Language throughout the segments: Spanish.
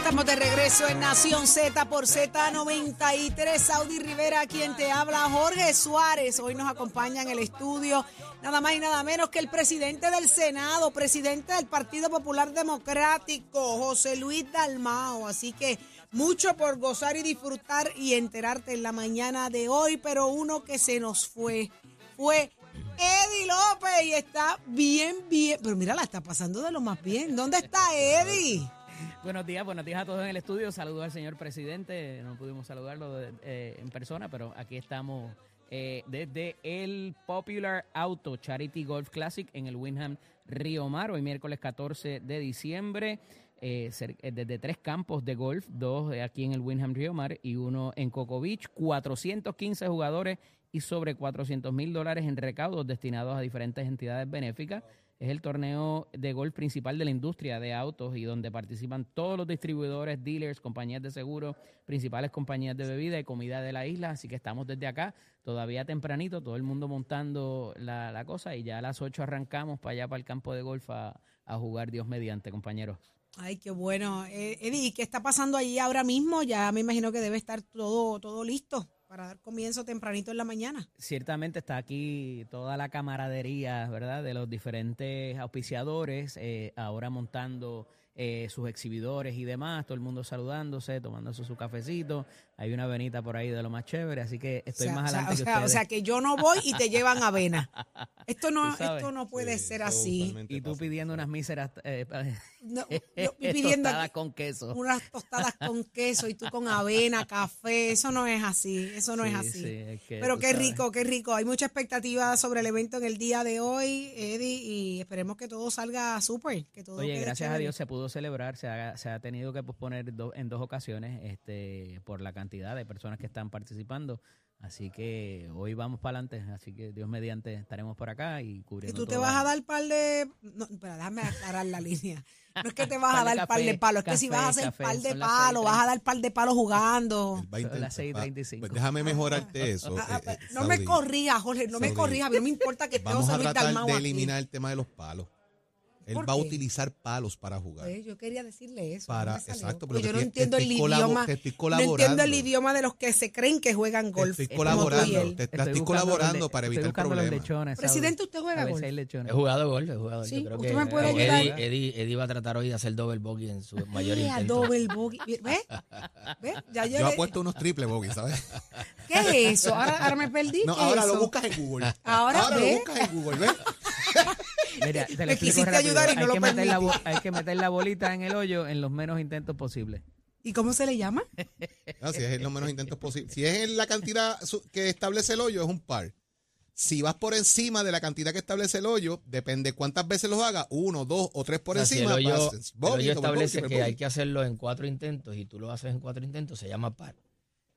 Estamos de regreso en Nación Z por Z93. Saudi Rivera, quien te habla, Jorge Suárez. Hoy nos acompaña en el estudio nada más y nada menos que el presidente del Senado, presidente del Partido Popular Democrático, José Luis Dalmao. Así que mucho por gozar y disfrutar y enterarte en la mañana de hoy, pero uno que se nos fue fue Eddie López y está bien, bien. Pero mira, la está pasando de lo más bien. ¿Dónde está Eddie? Buenos días, buenos días a todos en el estudio. Saludos al señor presidente. No pudimos saludarlo eh, en persona, pero aquí estamos eh, desde el Popular Auto Charity Golf Classic en el Winham Río Mar, hoy miércoles 14 de diciembre. eh, eh, desde tres campos de golf, dos aquí en el Winham Río Mar y uno en Coco Beach, 415 jugadores y sobre 400 mil dólares en recaudos destinados a diferentes entidades benéficas. Es el torneo de golf principal de la industria de autos y donde participan todos los distribuidores, dealers, compañías de seguro, principales compañías de bebida y comida de la isla. Así que estamos desde acá, todavía tempranito, todo el mundo montando la, la cosa y ya a las 8 arrancamos para allá, para el campo de golf a, a jugar Dios mediante, compañeros. Ay, qué bueno. Eh, Eddie, ¿y ¿qué está pasando allí ahora mismo? Ya me imagino que debe estar todo, todo listo para dar comienzo tempranito en la mañana. Ciertamente está aquí toda la camaradería, ¿verdad? De los diferentes auspiciadores, eh, ahora montando eh, sus exhibidores y demás, todo el mundo saludándose, tomándose su cafecito. Hay una venita por ahí de lo más chévere, así que estoy o sea, más o sea, adelante o que sea, o sea, que yo no voy y te llevan avena. Esto no, esto no puede Sí, ser así. y tú pasa. pidiendo unas míseras eh, No, yo pidiendo tostadas aquí con queso. unas tostadas con queso y tú con avena, café. Eso no es así. Eso no es Sí, así. sí, es que Pero qué sabes. rico, qué rico. Hay mucha expectativa sobre el evento en el día de hoy, Eddie, y esperemos que todo salga súper. Que todo Oye, quede gracias a chévere. Dios se pudo celebrar, se ha, se ha tenido que posponer do- en dos ocasiones este, por la cantidad de personas que están participando. Así que hoy vamos para adelante, así que Dios mediante estaremos por acá y Y cubriendo tú te vas a dar par de. No, espera, déjame aclarar la línea. No es que te vas a Par de dar par de café, palos, es que si café, vas a hacer café, par de palos, 6:30. vas a dar par de palos jugando. Son las intentar- 6:35. Pues déjame mejorarte eso. Ah, ah, eh, eh, no me Saudi. corrijas, Jorge, no me Saudi. corrijas. A mí no me importa que Vamos a tratar de aquí. eliminar el tema de los palos. Él ¿Por va a utilizar palos para jugar. Pues, yo quería decirle eso. Para- no exacto, pero yo no entiendo el idioma. te estoy No entiendo el colaborando. idioma de los que se creen que juegan Te golf. estoy colaborando, él. te, te Estoy colaborando le- para estoy evitar problemas. lechones. Presidente, ¿usted juega golf? He jugado golf, he jugado. Sí, Yo creo ¿usted que me puede Eddie, ayudar? Eddie, Eddie va a tratar hoy de hacer double bogey en su mayor intento. double bogey. ¿Ves? ¿Ves? Ya yo, Yo le- apuesto unos triple bogey, ¿sabes? ¿Qué es eso? Ahora, ahora me perdí. No, ¿qué es ahora lo buscas en Google. Ahora lo buscas en Google, ¿ves? Mira, te lo explico rápido. ayudar y no hay, lo que meter la, hay que meter la bolita en el hoyo en los menos intentos posibles. ¿Y cómo se le llama? No, si es en los menos intentos posibles. Si es en la cantidad que establece el hoyo, es un par. Si vas por encima de la cantidad que establece el hoyo, depende cuántas veces los hagas, uno, dos o tres por O sea, si encima. el hoyo, vas- el hoyo establece que hay que hacerlo en cuatro intentos y tú lo haces en cuatro intentos, se llama par.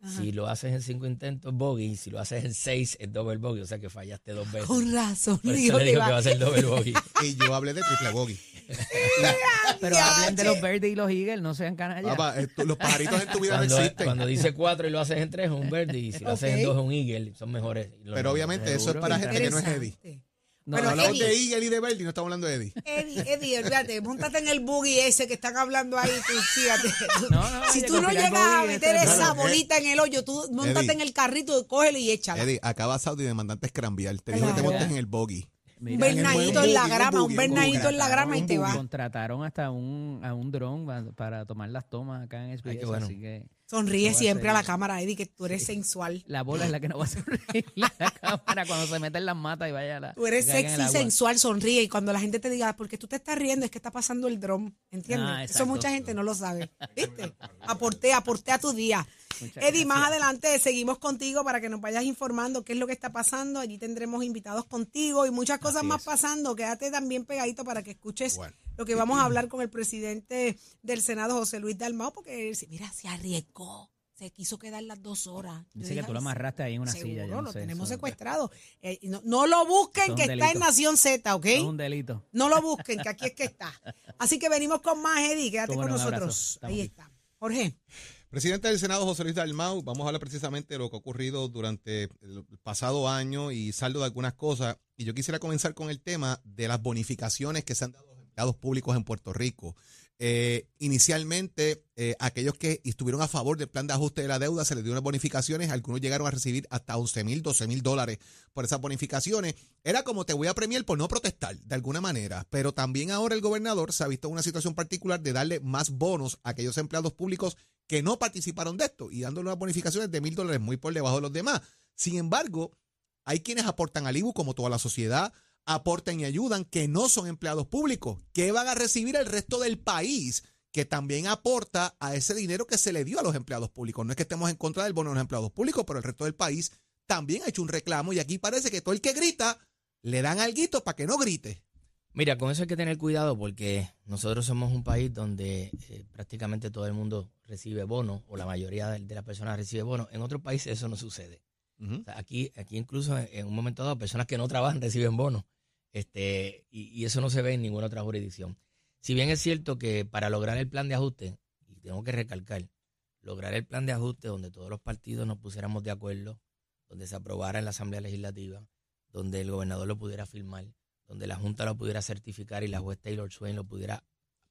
Ajá. Si lo haces en cinco intentos, bogey. Si lo haces en seis, es double bogey. O sea que fallaste dos veces. Con razón. Por eso le digo que va a ser double bogey. Y yo hablé de triple bogey. Pero hablen de los verdes y los eagles, no sean canallas. Papá, eh, tú- los pajaritos en tu vida no existen. cuando dice cuatro y lo haces en tres, es un verde. Y si lo haces en dos, es un eagle. Son mejores. Pero obviamente eso es para gente que no es Interesante. Eddie. No, Pero hablamos Eddie- de Eagle y de Verdi, no estamos hablando de Eddie. Eddie, Eddie, olvídate, montate en el buggy ese que están hablando ahí, tú fíjate. Tú- No, no, si tú no llegas a meter esa bolita en el hoyo, tú montate Eddie. en el carrito, cógelo y échala. Eddie, acaba Saudi de mandarte escrambiar. Te dijo que te montes en el bogey. un Mira, bernadito en la grama, un bernadito en la grama y te va. Contrataron hasta un, a un dron pa- para tomar las tomas acá en SBS, bueno. así que Sonríe a siempre a la cámara, Eddie, que tú eres sensual. la bola es la que no va a sonreír la cámara cuando se mete en las matas y vaya a la Tú eres sexy, sensual, sonríe. Y cuando la gente te diga, porque tú te estás riendo, es que está pasando el dron. ¿Entiendes? Ah, Eso mucha gente no lo sabe. ¿Viste? Aporté, aporté a tu día. Muchas Eddie, más adelante seguimos contigo para que nos vayas informando qué es lo que está pasando. Allí tendremos invitados contigo y muchas cosas Así más es. pasando. Quédate también pegadito para que escuches Bueno. lo que vamos a hablar con el presidente del Senado, José Luis Dalmao, porque él, mira, se arriesgó. Se quiso quedar las dos horas. Yo Dice dije, que tú lo "Ay, amarraste ahí en una seguro, silla. yo no lo sé, tenemos secuestrado. Eh, no, no lo busquen, es que está en. Nación Z, ¿ok? Es un delito. No lo busquen, que aquí es que está. Así que venimos con más, Eddie. Quédate con nosotros. Ahí aquí. está. Jorge. Presidente del Senado, José Luis Dalmau, vamos a hablar precisamente de lo que ha ocurrido durante el pasado año y saldo de algunas cosas. Y yo quisiera comenzar con el tema de las bonificaciones que se han dado a los empleados públicos en Puerto Rico. Eh, inicialmente, eh, aquellos que estuvieron a favor del plan de ajuste de la deuda se les dio unas bonificaciones, algunos llegaron a recibir hasta 11 mil, 12 mil dólares por esas bonificaciones. Era como te voy a premiar por no protestar, de alguna manera. Pero también ahora el gobernador se ha visto en una situación particular de darle más bonos a aquellos empleados públicos que no participaron de esto y dándole unas bonificaciones de mil dólares muy por debajo de los demás. Sin embargo, hay quienes aportan al IBU, como toda la sociedad, aportan y ayudan, que no son empleados públicos. ¿Qué van a recibir el resto del país? Que también aporta a ese dinero que se le dio a los empleados públicos. No es que estemos en contra del bono de los empleados públicos, pero el resto del país también ha hecho un reclamo y aquí parece que todo el que grita le dan alguito para que no grite. Mira, con eso hay que tener cuidado porque nosotros somos un país donde eh, prácticamente todo el mundo recibe bonos o la mayoría de, de las personas recibe bonos. En otros países eso no sucede. O sea, aquí, aquí incluso en, en un momento dado personas que no trabajan reciben bonos. Este, y, y eso no se ve en ninguna otra jurisdicción. Si bien es cierto que para lograr el plan de ajuste, y tengo que recalcar, lograr el plan de ajuste donde todos los partidos nos pusiéramos de acuerdo, donde se aprobara en la Asamblea Legislativa, donde el gobernador lo pudiera firmar, donde la Junta lo pudiera certificar y la juez Taylor Swain lo pudiera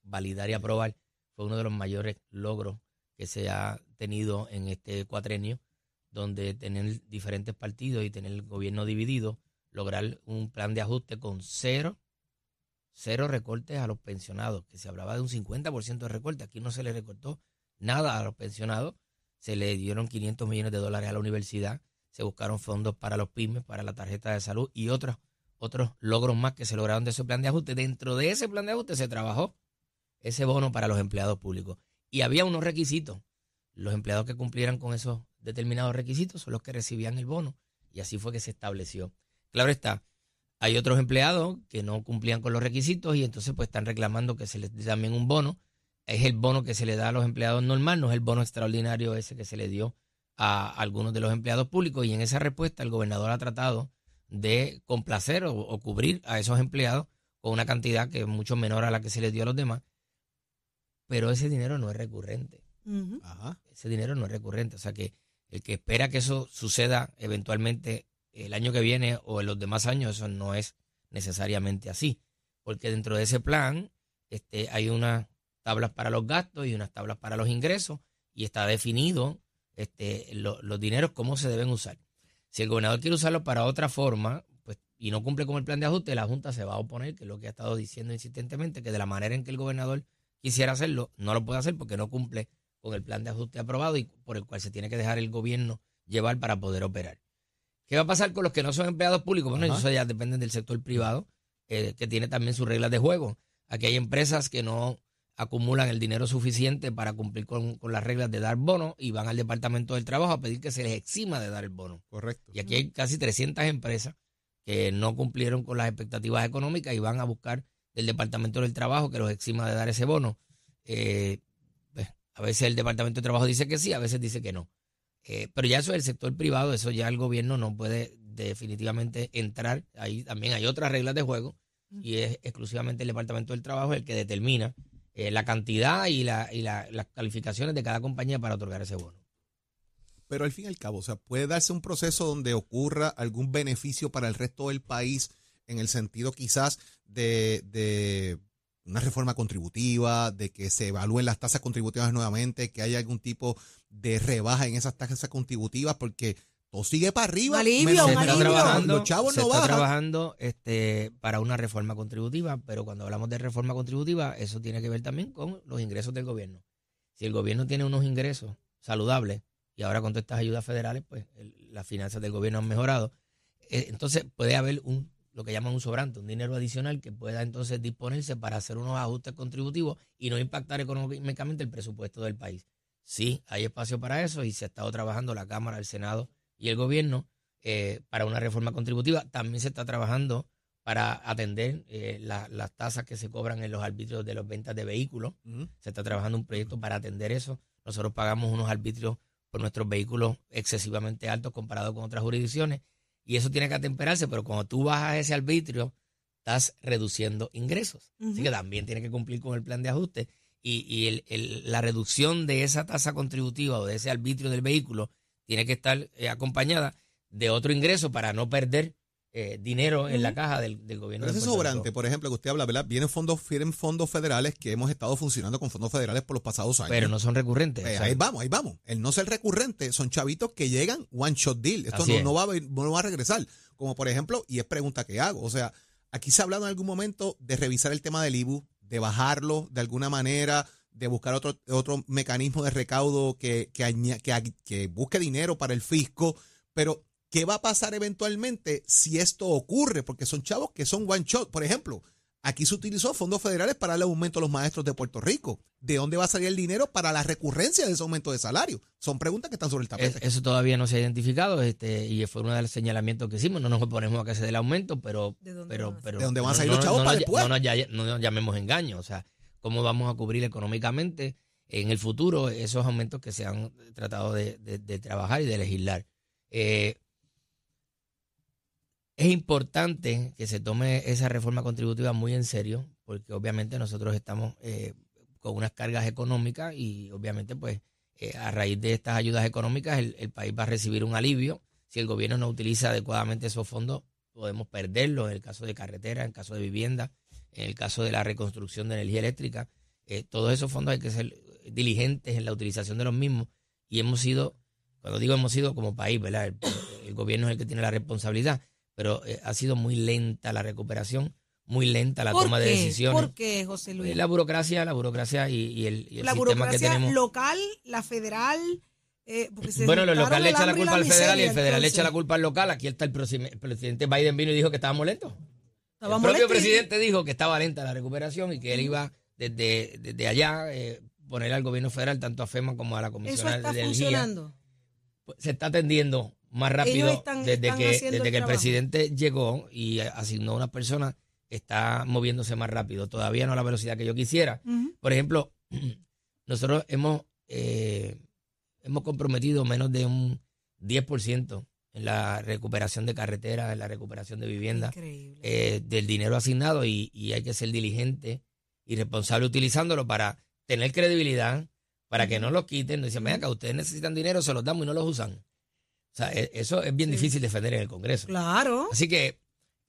validar y aprobar, fue uno de los mayores logros que se ha tenido en este cuatrenio, donde tener diferentes partidos y tener el gobierno dividido, lograr un plan de ajuste con cero, cero recortes a los pensionados, que se hablaba de un 50% de recorte, aquí no se le recortó nada a los pensionados, se le dieron 500 millones de dólares a la universidad, se buscaron fondos para los pymes, para la tarjeta de salud y otros, otros logros más que se lograron de ese plan de ajuste. Dentro de ese plan de ajuste se trabajó ese bono para los empleados públicos. Y había unos requisitos. Los empleados que cumplieran con esos determinados requisitos son los que recibían el bono. Y así fue que se estableció. Claro está, hay otros empleados que no cumplían con los requisitos y entonces pues están reclamando que se les dé también un bono. Es el bono que se le da a los empleados normal, no es el bono extraordinario ese que se le dio a algunos de los empleados públicos. Y en esa respuesta el gobernador ha tratado de complacer o, o cubrir a esos empleados con una cantidad que es mucho menor a la que se les dio a los demás. Pero ese dinero no es recurrente. Ajá. ese dinero no es recurrente. O sea que el que espera que eso suceda eventualmente el año que viene o en los demás años, eso no es necesariamente así. Porque dentro de ese plan este, hay unas tablas para los gastos y unas tablas para los ingresos y está definido este, lo- los dineros, cómo se deben usar. Si el gobernador quiere usarlo para otra forma pues, y no cumple con el plan de ajuste, la Junta se va a oponer, que es lo que ha estado diciendo insistentemente, que de la manera en que el gobernador quisiera hacerlo, no lo puede hacer porque no cumple con el plan de ajuste aprobado y por el cual se tiene que dejar el gobierno llevar para poder operar. ¿Qué va a pasar con los que no son empleados públicos? Bueno, Ajá. eso ya depende del sector privado, eh, que tiene también sus reglas de juego. Aquí hay empresas que no acumulan el dinero suficiente para cumplir con, con las reglas de dar bono y van al Departamento del Trabajo a pedir que se les exima de dar el bono. Correcto. Y aquí hay casi 300 empresas que no cumplieron con las expectativas económicas y van a buscar del Departamento del Trabajo que los exima de dar ese bono. Eh, pues, a veces el Departamento de Trabajo dice que sí, a veces dice que no. Eh, pero ya eso es el sector privado, eso ya el gobierno no puede definitivamente entrar. Ahí también hay otras reglas de juego y es exclusivamente el Departamento del Trabajo el que determina eh, la cantidad y, la, y la- las calificaciones de cada compañía para otorgar ese bono. Pero al fin y al cabo, o sea, puede darse un proceso donde ocurra algún beneficio para el resto del país en el sentido quizás de, de una reforma contributiva, de que se evalúen las tasas contributivas nuevamente, que haya algún tipo de rebaja en esas tasas contributivas, porque todo sigue para arriba. Un alivio, se está alivio. trabajando, Los chavos se no está bajan. trabajando este, para una reforma contributiva, pero cuando hablamos de reforma contributiva, eso tiene que ver también con los ingresos del gobierno. Si el gobierno tiene unos ingresos saludables y ahora con todas estas ayudas federales, pues el- las finanzas del gobierno han mejorado, eh, entonces puede haber un lo que llaman un sobrante, un dinero adicional que pueda entonces disponerse para hacer unos ajustes contributivos y no impactar económicamente el presupuesto del país. Sí, hay espacio para eso y se ha estado trabajando la Cámara, el Senado y el gobierno eh, para una reforma contributiva. También se está trabajando para atender eh, la- las tasas que se cobran en los arbitrios de las ventas de vehículos. Se está trabajando un proyecto para atender eso. Nosotros pagamos unos arbitrios por nuestros vehículos excesivamente altos comparados con otras jurisdicciones. Y eso tiene que atemperarse, pero cuando tú bajas ese arbitrio, estás reduciendo ingresos. Así que también tiene que cumplir con el plan de ajuste. Y, y el- el- la reducción de esa tasa contributiva o de ese arbitrio del vehículo tiene que estar eh, acompañada de otro ingreso para no perder eh, dinero en la caja del, del gobierno. Pero de ese Puerto sobrante, por ejemplo, que usted habla, ¿verdad? Vienen fondos, vienen fondos federales que hemos estado funcionando con fondos federales por los pasados años. Pero no son recurrentes. Eh, o sea, ahí vamos, ahí vamos. El no ser recurrente son chavitos que llegan one shot deal. Esto no, es. no va a, no va a regresar. Como por ejemplo, y es pregunta que hago. O sea, aquí se ha hablado en algún momento de revisar el tema del IBU, de bajarlo de alguna manera, de buscar otro, otro mecanismo de recaudo que, que, busque dinero para el fisco. Pero, ¿qué va a pasar eventualmente si esto ocurre? Porque son chavos que son one shot. Por ejemplo, aquí se utilizó fondos federales para darle aumento a los maestros de Puerto Rico. ¿De dónde va a salir el dinero para la recurrencia de ese aumento de salario? Son preguntas que están sobre el Es- tapete. eso todavía no se ha identificado este, y fue uno de los señalamientos que hicimos. No nos oponemos a que se dé el aumento, pero. ¿De dónde pero, van a pero ¿De dónde van a no- salir no- los chavos no para después? No nos, ya- no nos llamemos engaño. O sea, ¿cómo vamos a cubrir económicamente en el futuro esos aumentos que se han tratado de, trabajar y de legislar? Eh, es importante que se tome esa reforma contributiva muy en serio, porque obviamente nosotros estamos eh, con unas cargas económicas y obviamente pues eh, a raíz de estas ayudas económicas el, el país va a recibir un alivio. Si el gobierno no utiliza adecuadamente esos fondos, podemos perderlos en el caso de carretera, en el caso de vivienda, en el caso de la reconstrucción de energía eléctrica. Eh, todos esos fondos hay que ser diligentes en la utilización de los mismos y hemos sido, cuando digo hemos sido como país, ¿verdad? El, el gobierno es el que tiene la responsabilidad, pero eh, ha sido muy lenta la recuperación, muy lenta la ¿Por toma qué? de decisiones. ¿Por qué, José Luis? Eh, La burocracia, la burocracia y, y el, y el la sistema que tenemos. local, la federal. eh, se Bueno, lo juntaron local le el echa la culpa al federal y el federal le echa la culpa al local. Aquí está el, el presidente Biden vino y dijo que estábamos lentos. El propio presidente dijo que estaba lenta la recuperación y que él iba desde, desde allá eh, poner al gobierno federal, tanto a FEMA como a la Comisión de Energía. funcionando. Pues, Se está atendiendo más rápido están- desde están que, desde el que el presidente llegó y asignó a una persona está moviéndose más rápido. Todavía no a la velocidad que yo quisiera. Por ejemplo, nosotros hemos, eh, hemos comprometido menos de un 10% en la recuperación de carreteras, en la recuperación de viviendas, eh, del dinero asignado y, y hay que ser diligente y responsable utilizándolo para tener credibilidad, para que no lo quiten. Nos dicen, venga, ustedes necesitan dinero, se los damos y no los usan. O sea, e- eso es bien Sí. difícil defender en el Congreso. Claro. Así que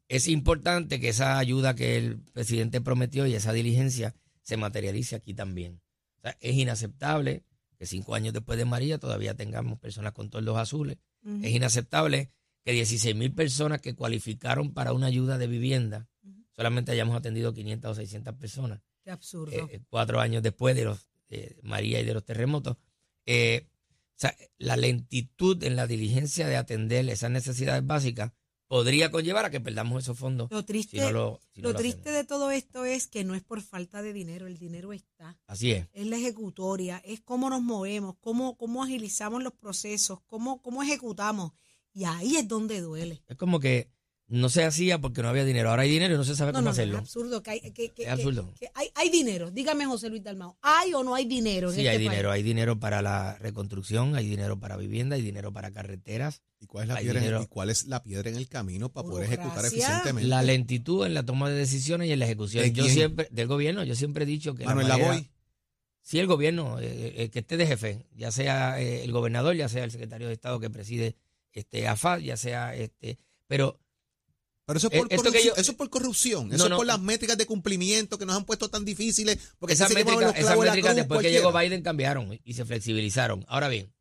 es importante que esa ayuda que el presidente prometió y esa diligencia se materialice aquí también. O sea, es inaceptable que cinco años después de María todavía tengamos personas con toldos azules. Es inaceptable que 16 mil personas que cualificaron para una ayuda de vivienda solamente hayamos atendido 500 o 600 personas Qué absurdo. eh, eh, cuatro años después de los de María y de los terremotos. Eh, o sea, la lentitud en la diligencia de atender esas necesidades básicas podría conllevar a que perdamos esos fondos. lo triste, si no lo, si no lo lo triste hacemos. de todo esto es que no es por falta de dinero, el dinero está. Así es. Es la ejecutoria, es cómo nos movemos, cómo, cómo agilizamos los procesos, cómo, cómo ejecutamos. Y ahí es donde duele. Es como que no se hacía porque no había dinero. Ahora hay dinero y no se sabe No, cómo no, no, es hacerlo. absurdo. Que hay, que, que- Es que- absurdo. que hay, hay dinero. Dígame, José Luis Dalmao, ¿hay o no hay dinero? en Sí, este hay país? dinero. Hay dinero para la reconstrucción, hay dinero para vivienda, hay dinero para carreteras. ¿Y cuál, es la piedra en. ¿Y cuál es la piedra en el camino para poder ejecutar eficientemente? La lentitud en la toma de decisiones y en la ejecución. ¿De Yo quién? siempre, del gobierno, yo siempre he dicho que Manuel la manera- Lavoy. Sí, el gobierno, eh, eh, que esté de jefe, ya sea eh, el gobernador, ya sea el secretario de Estado que preside este AFAD, ya sea este, pero Pero eso es Eh, por, esto que corrupción, yo- eso es por corrupción. No, Eso no. es por las métricas de cumplimiento que nos han puesto tan difíciles. Porque esas métricas, la métricas cruz, después que llegó Biden cambiaron y se flexibilizaron. Ahora bien,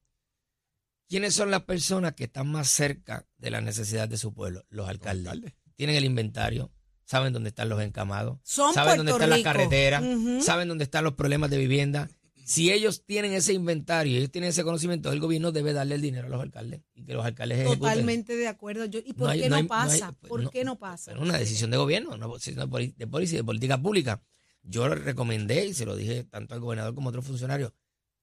¿quiénes son las personas que están más cerca de las necesidades de su pueblo? Los alcaldes. alcaldes. Tienen el inventario, saben dónde están los encamados, Son saben Puerto dónde están las Rico. carreteras, Ujú. saben dónde están los problemas de vivienda. Si ellos tienen ese inventario, ellos tienen ese conocimiento, el gobierno debe darle el dinero a los alcaldes y que los alcaldes ejecuten. Totalmente de acuerdo. Yo, ¿Y por hay- qué no, hay- pasa? ¿Por qué no pasa? Es una decisión de gobierno, no sino de política pública. Yo le recomendé y se lo dije tanto al gobernador como a otros funcionarios,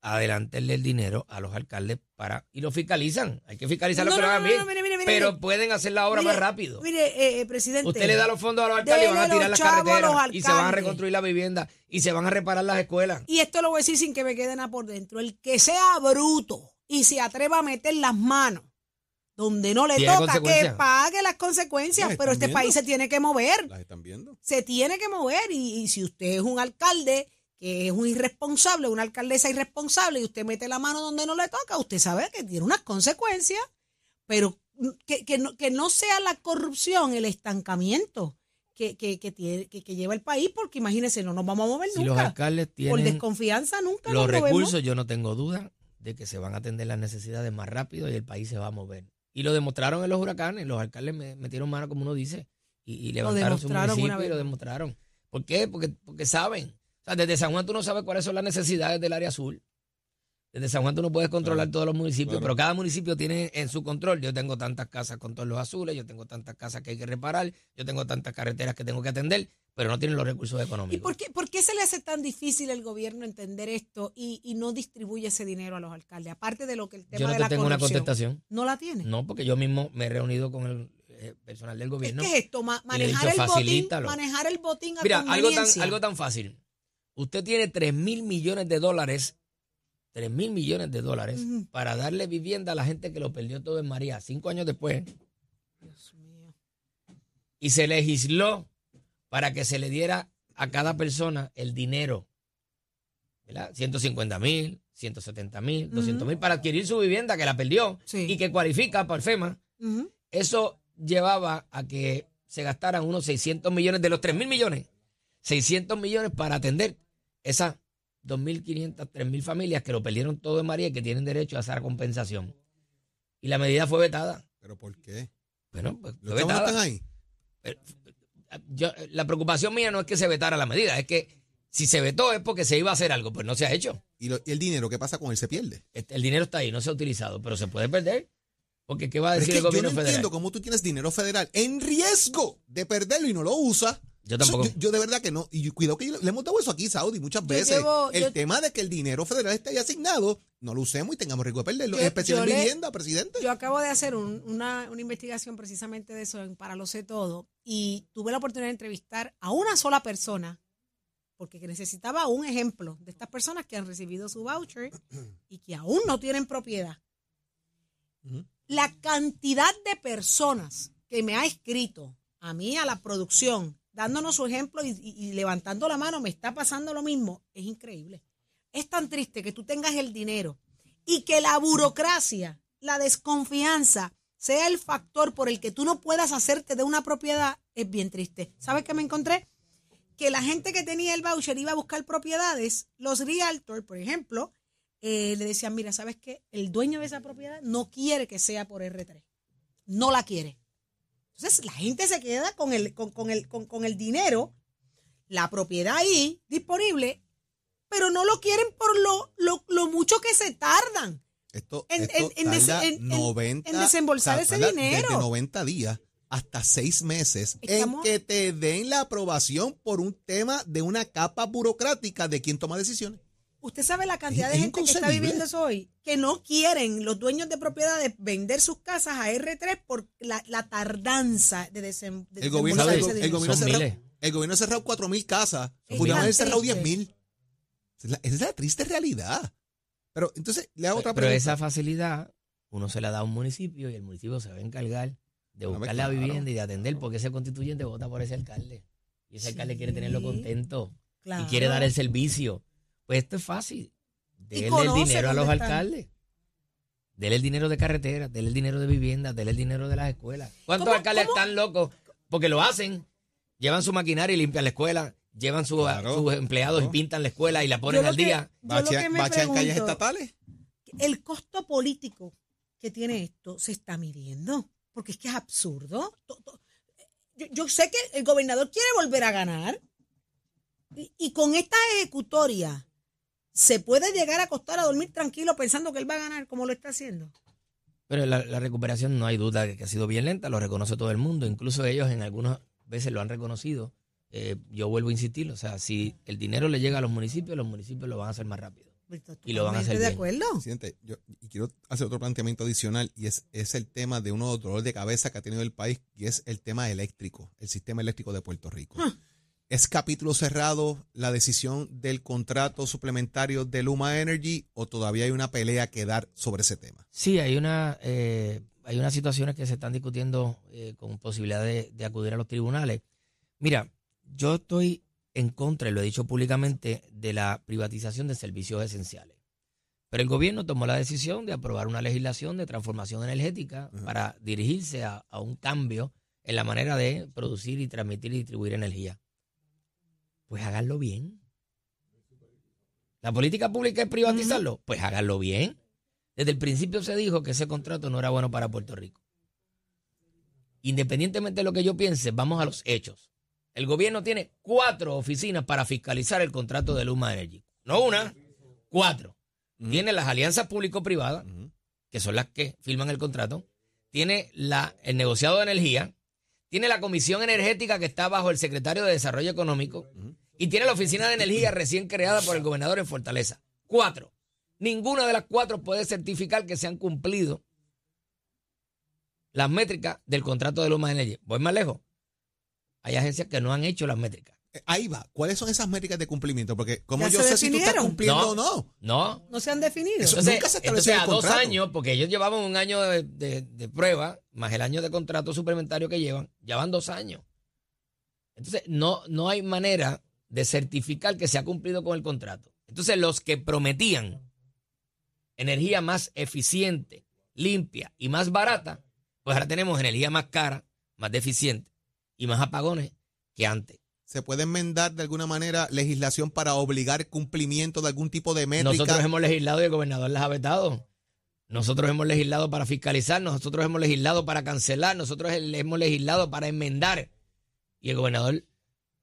adelantarle el dinero a los alcaldes para y lo fiscalizan. Hay que fiscalizar lo que no, lo hagan bien, mire, pero mire. pueden hacer la obra Mire, más rápido. Mire, eh, eh, presidente. Usted le da los fondos a los alcaldes y van a tirar las carreteras y se van a reconstruir la vivienda y se van a reparar las escuelas. Y esto lo voy a decir sin que me quede nada por dentro. El que sea bruto, y se atreva a meter las manos donde no le toca, que pague las consecuencias, Las pero este país se tiene que mover ¿Las están viendo? se tiene que mover y, y si usted es un alcalde que es un irresponsable, una alcaldesa irresponsable y usted mete la mano donde no le toca, usted sabe que tiene unas consecuencias, pero que, que no, que no sea la corrupción, el estancamiento que, que, que, tiene, que, que lleva el país, porque imagínese, no nos vamos a mover Si los nunca. alcaldes Por tienen desconfianza nunca los nos movemos. recursos, yo no tengo duda de que se van a atender las necesidades más rápido y el país se va a mover. Y lo demostraron en los huracanes, los alcaldes me- metieron mano, como uno dice, y, y levantaron su municipio y lo demostraron. ¿Por qué? Porque, porque saben. O sea, desde San Juan tú no sabes cuáles son las necesidades del área azul. Desde San Juan tú no puedes controlar Claro, todos los municipios, claro. pero cada municipio tiene en su control. Yo tengo tantas casas con todos los azules, yo tengo tantas casas que hay que reparar, yo tengo tantas carreteras que tengo que atender, pero no tienen los recursos ¿Y económicos. por qué, por qué se le hace tan difícil al gobierno entender esto y, y no distribuye ese dinero a los alcaldes? Aparte de lo que el tema Yo no de te la tengo una contestación. ¿No la tiene? No, porque yo mismo me he reunido con el eh, personal del Es gobierno. que es esto, Ma- y manejar dicho, el botín, manejar el botín a Mira, algo tan, algo tan fácil. Usted tiene 3 mil millones de dólares, 3 mil millones de dólares, para darle vivienda a la gente que lo perdió todo en María, cinco años después, Dios mío. y se legisló para que se le diera a cada persona el dinero, ¿verdad? 150 mil, 170 mil, 200 mil, para adquirir su vivienda que la perdió Sí. y que cualifica para el FEMA. Eso llevaba a que se gastaran unos 600 millones de los 3 mil millones. 600 millones para atender esas 2.500, 3.000 familias que lo perdieron todo en María y que tienen derecho a esa compensación. Y la medida fue vetada. ¿Pero por qué? Bueno, pues fue ¿Los vetada. están ahí? Yo- la preocupación mía no es que se vetara la medida, es que si se vetó es porque se iba a hacer algo, pues no se ha hecho. ¿Y, lo- y el dinero qué pasa con él? ¿Se pierde? Este, El dinero está ahí, no se ha utilizado, pero se puede perder. Porque ¿qué va a es decir que el yo gobierno no federal? entiendo cómo tú tienes dinero federal en riesgo de perderlo y no lo usas. Yo tampoco. Eso- Yo, yo de verdad que no. Y yo- cuidado que yo- le hemos dado eso aquí, Saudi, muchas Yo veces. llevo- el yo- tema de que el dinero federal esté ahí asignado, no lo usemos y tengamos riesgo de perderlo. Yo- especial yo en le- vivienda, presidente. Yo acabo de hacer un- una, una investigación precisamente de eso en Para lo sé todo y tuve la oportunidad de entrevistar a una sola persona porque necesitaba un ejemplo de estas personas que han recibido su voucher y que aún no tienen propiedad. La cantidad de personas que me ha escrito a mí, a la producción, dándonos su ejemplo y, levantando la mano, me está pasando lo mismo, es increíble. Es tan triste que tú tengas el dinero y que la burocracia, la desconfianza, sea el factor por el que tú no puedas hacerte de una propiedad, es bien triste. ¿Sabes qué me encontré? Que la gente que tenía el voucher iba a buscar propiedades, los realtors, por ejemplo, eh, le decían, mira, ¿sabes qué? El dueño de esa propiedad no quiere que sea por R3. No la quiere. Entonces la gente se queda con el, con, con el, con, con el dinero, la propiedad ahí disponible, pero no lo quieren por lo, lo, lo mucho que se tardan. Esto, en- esto en- en des- tarda en- en- 90, en desembolsar ese dinero. Desde 90 días hasta seis meses Estamos- en que te den la aprobación por un tema de una capa burocrática de quien toma decisiones. Usted sabe la cantidad Es- de gente que está viviendo eso hoy, que no quieren los dueños de propiedades vender sus casas a R3 por la, la tardanza de, desem, de El gobierno, desembolsar el, el dinero. gobierno cerrado, el gobierno ha cerrado 4.000 casas. Pudieron haber cerrado triste. 10.000. Esa es la- triste realidad. Pero entonces, le hago otra Pero pregunta. esa facilidad uno se la da a un municipio y el municipio se va a encargar de buscar la vivienda y de atender porque ese constituyente vota por ese alcalde. Y ese alcalde quiere tenerlo contento Claro. y quiere dar el servicio. Pues esto es fácil. Dele el dinero a los están. alcaldes. Dele el dinero de carretera, dele el dinero de vivienda, dele el dinero de las escuelas. ¿Cuántos ¿Cómo- alcaldes cómo? están locos? Porque lo hacen. Llevan su maquinaria y limpian la escuela. Llevan su- Claro, sus empleados claro. y pintan la escuela y la ponen al que- día. yo lo Bachea- que me bachea en calles estatales. el costo político que tiene esto se está midiendo, porque es que es absurdo. Yo, yo sé que el gobernador quiere volver a ganar y, y con esta ejecutoria se puede llegar a acostar a dormir tranquilo pensando que él va a ganar como lo está haciendo. Pero la, la recuperación no hay duda de que ha sido bien lenta, lo reconoce todo el mundo, incluso ellos en algunas veces lo han reconocido. Eh, yo vuelvo a insistir, o sea, si el dinero le llega a los municipios, los municipios lo van a hacer más rápido. Y lo van a hacer ¿De bien. acuerdo? Presidente, yo y quiero hacer otro planteamiento adicional y es, es el tema de uno de los dolores de cabeza que ha tenido el país y es el tema eléctrico, el sistema eléctrico de Puerto Rico. ¿Es capítulo cerrado la decisión del contrato suplementario de Luma Energy o todavía hay una pelea que dar sobre ese tema? Sí, hay una eh, hay unas situaciones que se están discutiendo eh, con posibilidad de, de acudir a los tribunales. Mira, yo estoy en contra, y lo he dicho públicamente, de la privatización de servicios esenciales. Pero el gobierno tomó la decisión de aprobar una legislación de transformación energética para dirigirse a, a un cambio en la manera de producir y transmitir y distribuir energía. Pues háganlo bien. ¿La política pública es privatizarlo? Pues háganlo bien. Desde el principio se dijo que ese contrato no era bueno para Puerto Rico. Independientemente de lo que yo piense, vamos a los hechos. El gobierno tiene cuatro oficinas para fiscalizar el contrato de Luma Energy. No una, cuatro. Tiene las alianzas público-privadas, que son las que firman el contrato. Tiene la, el negociado de energía. Tiene la comisión energética que está bajo el secretario de Desarrollo Económico. Y tiene la oficina de energía recién creada por el gobernador en Fortaleza. Cuatro. Ninguna de las cuatro puede certificar que se han cumplido las métricas del contrato de Luma Energy. Voy más lejos. Hay agencias que no han hecho las métricas. Eh, Ahí va. ¿Cuáles son esas métricas de cumplimiento? Porque como ¿Ya yo sé si tú estás cumpliendo o no. No. No se han definido. Eso- Entonces, nunca se estableció entonces, en a el dos años, porque ellos llevaban un año de, de- de prueba, más el año de contrato suplementario que llevan, ya van dos años. Entonces, no, no hay manera de certificar que se ha cumplido con el contrato. Entonces, los que prometían energía más eficiente, limpia y más barata, pues ahora tenemos energía más cara, más deficiente y más apagones que antes. ¿Se puede enmendar de alguna manera legislación para obligar cumplimiento de algún tipo de métrica? Nosotros hemos legislado y el gobernador las ha vetado. Nosotros hemos legislado para fiscalizar, nosotros hemos legislado para cancelar, nosotros hemos legislado para enmendar. Y el gobernador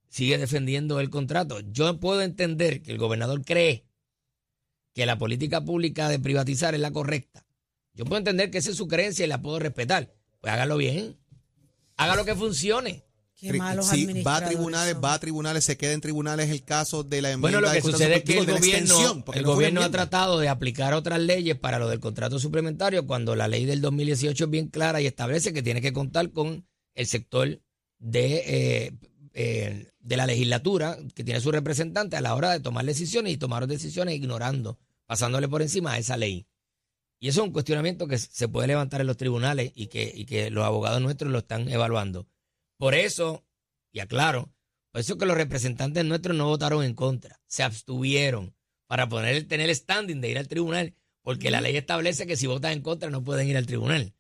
sigue defendiendo el contrato. Yo puedo entender que el gobernador cree que la política pública de privatizar es la correcta. Yo puedo entender que esa es su creencia y la puedo respetar. Pues hágalo bien. Haga lo que funcione. Qué Tri- malos sí, va a tribunales, son. va a tribunales, se queda en tribunales el caso de la enmienda Bueno, lo que sucede es que el gobierno, el no gobierno ha tratado de aplicar otras leyes para lo del contrato suplementario cuando la ley del 2018 es bien clara y establece que tiene que contar con el sector de, eh, eh, de la legislatura que tiene su representante a la hora de tomar decisiones y tomar decisiones ignorando, pasándole por encima a esa ley. Y eso es un cuestionamiento que se puede levantar en los tribunales y que, y que los abogados nuestros lo están evaluando. Por eso, y aclaro, por eso que los representantes nuestros no votaron en contra, se abstuvieron para poner, tener el standing de ir al tribunal, porque la ley establece que si votan en contra no pueden ir al tribunal.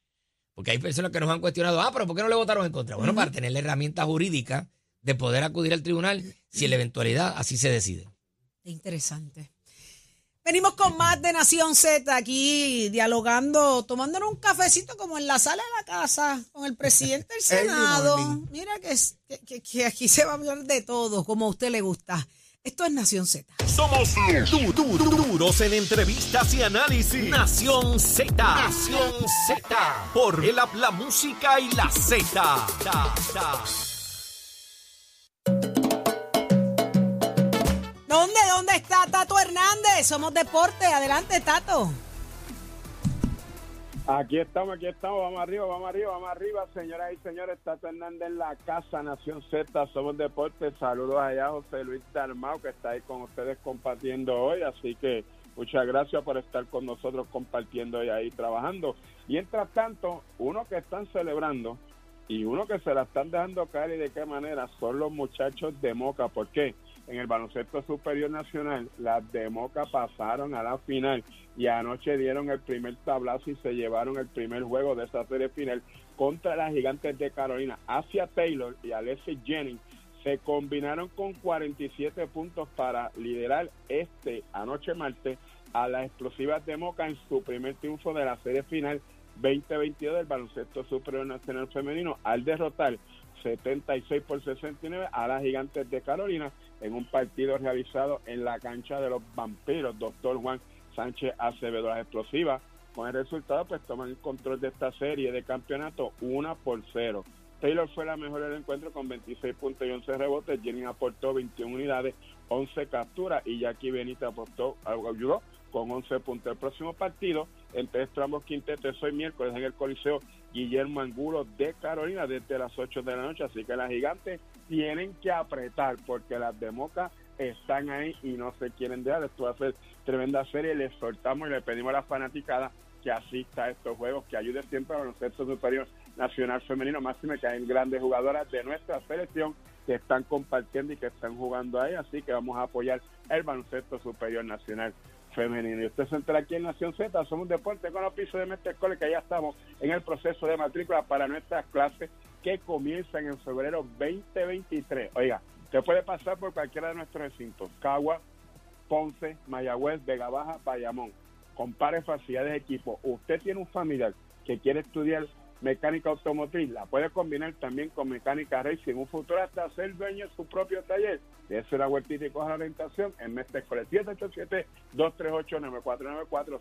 Porque hay personas que nos han cuestionado, ah, pero ¿por qué no le votaron en contra? Bueno, para tener la herramienta jurídica de poder acudir al tribunal si en la eventualidad así se decide. Interesante. Venimos con más de Nación Z aquí dialogando, tomándonos un cafecito como en la sala de la casa con el presidente del Senado. Mira que, aquí se va a hablar de todo, como a usted le gusta. Esto es Nación Z. Somos du- du- du- duros en entrevistas y análisis. Nación Z. Nación Z. Por el la música y la Z. ¿Dónde, dónde está Tato Hernández? Somos deporte. Adelante, Tato. Aquí estamos, aquí estamos, vamos arriba, vamos arriba, vamos arriba, señoras y señores, Tato Hernández en la casa, Nación Z, somos deportes, saludos allá José Luis Dalmau que está ahí con ustedes compartiendo hoy, así que muchas gracias por estar con nosotros compartiendo y ahí trabajando. Mientras tanto, uno que están celebrando y uno que se la están dejando caer y de qué manera son los muchachos de Moca, ¿por qué? En el baloncesto superior nacional, las de Moca pasaron a la final y anoche dieron el primer tablazo y se llevaron el primer juego de esa serie final contra las gigantes de Carolina. Asia Taylor y Alexis Jennings se combinaron con 47 puntos para liderar este anoche martes a las explosivas de Moca en su primer triunfo de la serie final 2022 del baloncesto superior nacional femenino al derrotar 76 por 69 a las gigantes de Carolina en un partido realizado en la cancha de los vampiros, doctor Juan Sánchez Acevedo, las explosivas. Con el resultado, pues toman el control de esta serie de campeonato una por cero. Taylor fue la mejor del encuentro con 26 puntos y 11 rebotes. Jennings aportó 21 unidades, 11 capturas y Jackie Benítez aportó, ayudó con 11 puntos. El próximo partido entre estos ambos quintetos hoy miércoles en el Coliseo Guillermo Angulo de Carolina desde las 8 de la noche. Así que las gigantes tienen que apretar porque las de Moca están ahí y no se quieren dejar. Esto va a ser tremenda serie. Les soltamos y le pedimos a las fanaticadas que asista a estos juegos, que ayude siempre a baloncesto superior nacional femenino, máximo que hay grandes jugadoras de nuestra selección que están compartiendo y que están jugando ahí, así que vamos a apoyar el baloncesto superior nacional femenino. Y usted se entera aquí en Nación Z, somos un deporte con los pisos de Mestre que ya estamos en el proceso de matrícula para nuestras clases que comienzan en febrero 2023. Oiga, usted puede pasar por cualquiera de nuestros recintos, Cagua, Ponce, Mayagüez, Vega Baja, Bayamón. Compare facilidades de equipo. Usted tiene un familiar que quiere estudiar mecánica automotriz, la puede combinar también con mecánica racing, en un futuro hasta ser dueño de su propio taller. De eso la vueltita y coja la orientación en Mestre 787-238-9494,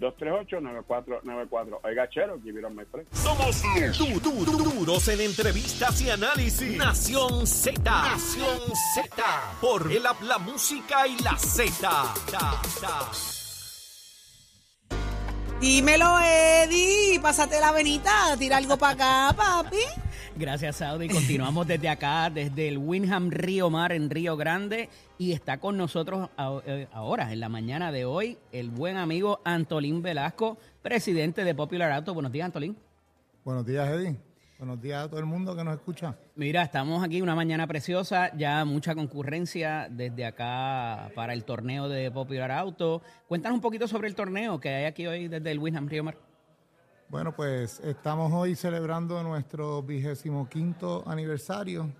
787-238-9494. Oiga, chero, give it on my friend. Somos du- du- du- duros en entrevistas y análisis. Nación Z. Nación Z. Por el habla música y la Z. Dímelo, Eddie. Pásate la venita. Tira algo para acá, papi. Gracias, Saudi. Continuamos desde acá, desde el Winham Río Mar en Río Grande. Y está con nosotros eh, ahora, en la mañana de hoy, el buen amigo Antolín Velasco, presidente de Popular Auto. Buenos días, Antolín. Buenos días, Eddie. Buenos días a todo el mundo que nos escucha. Mira, estamos aquí una mañana preciosa, ya mucha concurrencia desde acá para el torneo de Popular Auto. Cuéntanos un poquito sobre el torneo que hay aquí hoy desde el Winham Río Mar. Bueno, pues estamos hoy celebrando nuestro vigésimo quinto aniversario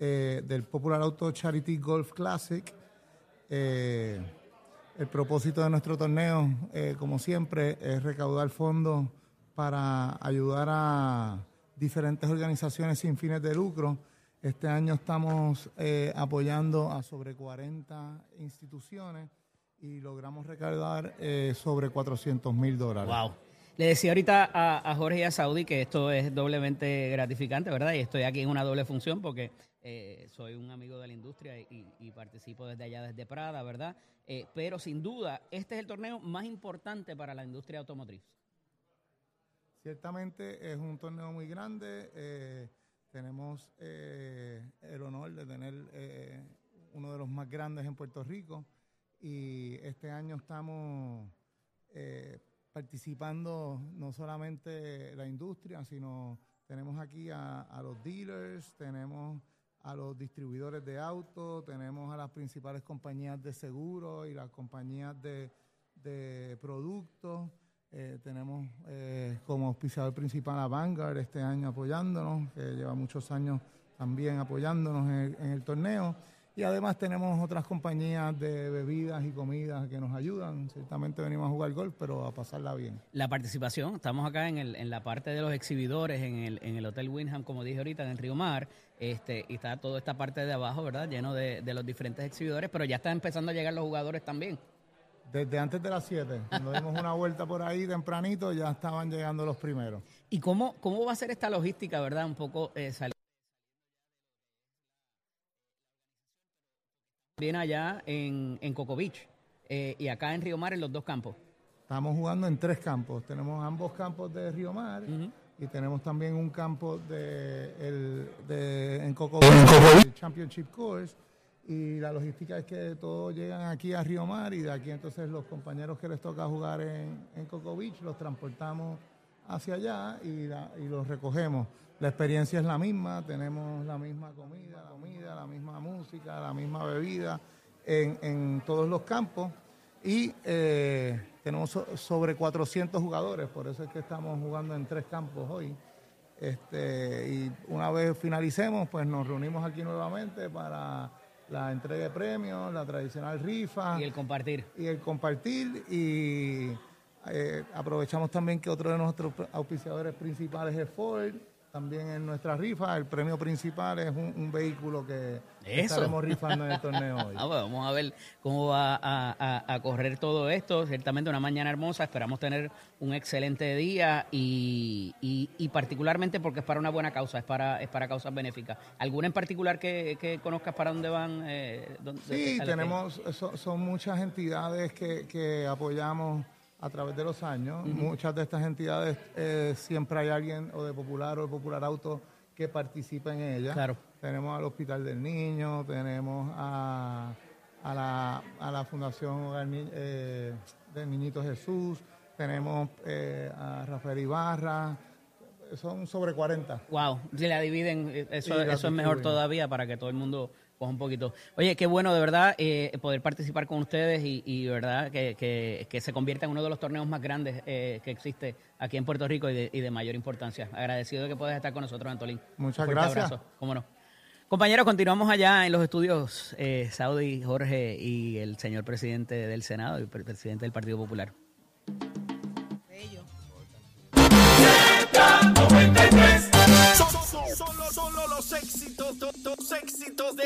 eh, del Popular Auto Charity Golf Classic. Eh, el propósito de nuestro torneo, eh, como siempre, es recaudar fondos para ayudar a diferentes organizaciones sin fines de lucro. Este año estamos eh, apoyando a sobre 40 instituciones y logramos recaudar eh, sobre 400 mil dólares. Wow. Le decía ahorita a, Jorge y a Saudi que esto es doblemente gratificante, ¿verdad? Y estoy aquí en una doble función porque eh, soy un amigo de la industria y, participo desde allá, desde Prada, ¿verdad? Pero sin duda, este es el torneo más importante para la industria automotriz. Ciertamente es un torneo muy grande. eh, tenemos eh, el honor de tener eh, uno de los más grandes en Puerto Rico y este año estamos participando no solamente la industria, sino tenemos aquí a, los dealers, tenemos a los distribuidores de autos, tenemos a las principales compañías de seguros y las compañías de productos. Eh, tenemos eh, como auspiciador principal a Vanguard este año apoyándonos, que lleva muchos años también apoyándonos en el, en el torneo. Y además tenemos otras compañías de bebidas y comidas que nos ayudan. Ciertamente venimos a jugar golf, pero a pasarla bien. La participación, estamos acá en, el, en la parte de los exhibidores, en el, en el Hotel Winham, como dije ahorita, en el Río Mar, este, y está toda esta parte de abajo, ¿verdad? Lleno de, de los diferentes exhibidores, pero ya están empezando a llegar los jugadores también. Desde antes de las 7, cuando dimos una vuelta por ahí tempranito, ya estaban llegando los primeros. ¿Y cómo, cómo va a ser esta logística, verdad? Un poco eh, bien allá en, en Coco Beach eh, y acá en Río Mar en los dos campos. Estamos jugando en tres campos. Tenemos ambos campos de Río Mar y tenemos también un campo de, el, de en Coco Beach, el Championship Course. Y la logística es que todos llegan aquí a Río Mar y de aquí entonces los compañeros que les toca jugar en, en Coco Beach los transportamos hacia allá y, y los recogemos. La experiencia es la misma, tenemos la misma comida, la comida, la misma música, la misma bebida en, en todos los campos y eh, tenemos so- sobre 400 jugadores, por eso es que estamos jugando en tres campos hoy. Este, y una vez finalicemos, pues nos reunimos aquí nuevamente para la entrega de premios, la tradicional rifa. Y el compartir. y el compartir. Y eh, aprovechamos también que otro de nuestros auspiciadores principales es Ford, también en nuestra rifa, el premio principal es un, un vehículo que Eso. estaremos rifando en el torneo hoy. Ah, bueno, vamos a ver cómo va a, a- a correr todo esto. Ciertamente una mañana hermosa. Esperamos tener un excelente día y, y- y particularmente porque es para una buena causa, es para, es para causas benéficas. ¿Alguna en particular que, que conozcas para dónde van? eh, dónde- Sí, tenemos, son, son muchas entidades que, que apoyamos a través de los años. Muchas de estas entidades eh, siempre hay alguien o de Popular o de Popular Auto que participa en ella. Claro. Tenemos al Hospital del Niño, tenemos a, a la, a la Fundación Hogar eh, del Niñito Jesús, tenemos eh, a Rafael Ibarra, son sobre 40. Wow, si la dividen, eh, eso, eso es mejor todavía para que todo el mundo un poquito. Oye, qué bueno de verdad eh, poder participar con ustedes y, verdad que, que, se convierta en uno de los torneos más grandes eh, que existe aquí en Puerto Rico y de, mayor importancia. Agradecido de que puedas estar con nosotros, Antolín. Muchas gracias. Abrazo, cómo no. Compañeros, continuamos allá en los estudios eh, Saudi, Jorge y el señor presidente del Senado y pre presidente del Partido Popular. Bello. Solo, solo los éxitos, los, los éxitos de